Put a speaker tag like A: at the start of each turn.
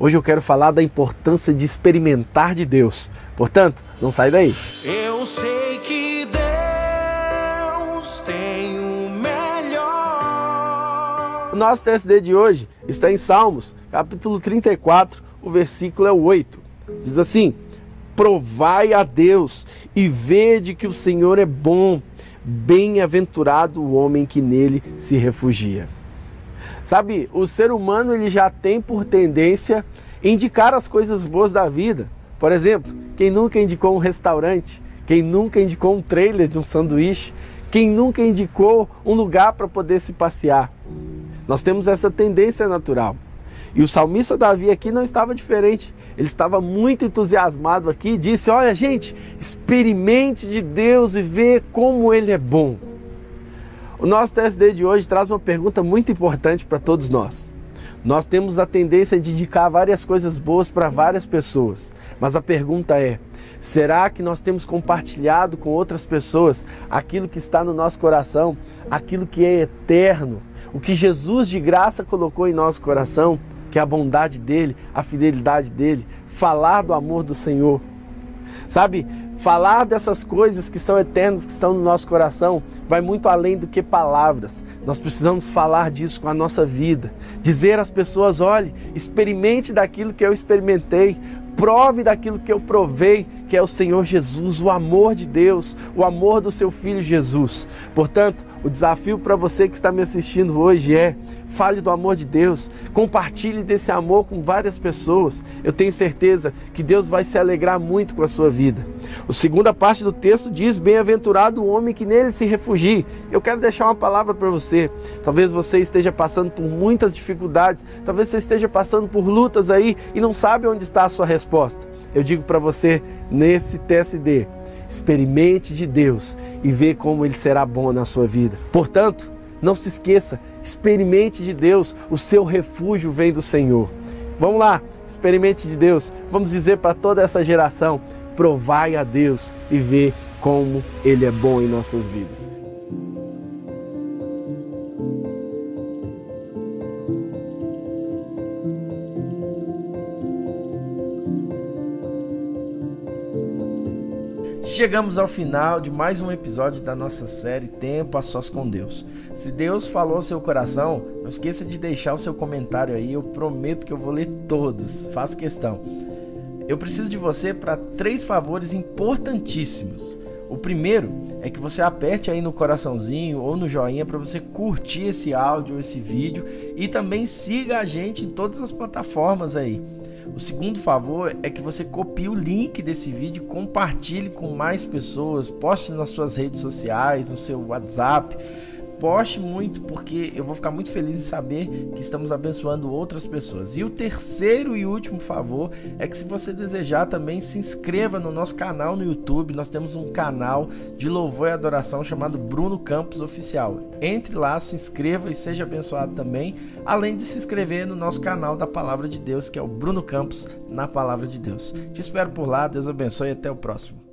A: Hoje eu quero falar da importância de experimentar de Deus. Portanto, não sai daí.
B: Eu sei que Deus tem o melhor.
A: O nosso TSD de hoje está em Salmos, capítulo 34, o versículo é o 8. Diz assim: Provai a Deus e vede que o Senhor é bom. Bem-aventurado o homem que nele se refugia. Sabe, o ser humano ele já tem por tendência indicar as coisas boas da vida. Por exemplo, quem nunca indicou um restaurante? Quem nunca indicou um trailer de um sanduíche? Quem nunca indicou um lugar para poder se passear? Nós temos essa tendência natural. E o salmista Davi aqui não estava diferente. Ele estava muito entusiasmado aqui e disse: Olha, gente, experimente de Deus e vê como Ele é bom. O nosso TSD de hoje traz uma pergunta muito importante para todos nós. Nós temos a tendência de indicar várias coisas boas para várias pessoas, mas a pergunta é: será que nós temos compartilhado com outras pessoas aquilo que está no nosso coração, aquilo que é eterno, o que Jesus de graça colocou em nosso coração, que é a bondade dele, a fidelidade dele, falar do amor do Senhor? Sabe, Falar dessas coisas que são eternas, que estão no nosso coração, vai muito além do que palavras. Nós precisamos falar disso com a nossa vida. Dizer às pessoas: olhe, experimente daquilo que eu experimentei, prove daquilo que eu provei, que é o Senhor Jesus, o amor de Deus, o amor do seu Filho Jesus. Portanto, o desafio para você que está me assistindo hoje é: fale do amor de Deus, compartilhe desse amor com várias pessoas. Eu tenho certeza que Deus vai se alegrar muito com a sua vida. A segunda parte do texto diz: Bem-aventurado o homem que nele se refugie. Eu quero deixar uma palavra para você. Talvez você esteja passando por muitas dificuldades, talvez você esteja passando por lutas aí e não sabe onde está a sua resposta. Eu digo para você nesse TSD: experimente de Deus e vê como ele será bom na sua vida. Portanto, não se esqueça, experimente de Deus, o seu refúgio vem do Senhor. Vamos lá, experimente de Deus. Vamos dizer para toda essa geração: provai a Deus e vê como ele é bom em nossas vidas. Chegamos ao final de mais um episódio da nossa série Tempo a Sós com Deus. Se Deus falou ao seu coração, não esqueça de deixar o seu comentário aí, eu prometo que eu vou ler todos, faço questão. Eu preciso de você para três favores importantíssimos. O primeiro é que você aperte aí no coraçãozinho ou no joinha para você curtir esse áudio, esse vídeo e também siga a gente em todas as plataformas aí. O segundo favor é que você copie o link desse vídeo, compartilhe com mais pessoas, poste nas suas redes sociais, no seu WhatsApp Poste muito, porque eu vou ficar muito feliz em saber que estamos abençoando outras pessoas. E o terceiro e último favor é que, se você desejar, também se inscreva no nosso canal no YouTube. Nós temos um canal de louvor e adoração chamado Bruno Campos Oficial. Entre lá, se inscreva e seja abençoado também, além de se inscrever no nosso canal da Palavra de Deus, que é o Bruno Campos na Palavra de Deus. Te espero por lá, Deus abençoe e até o próximo.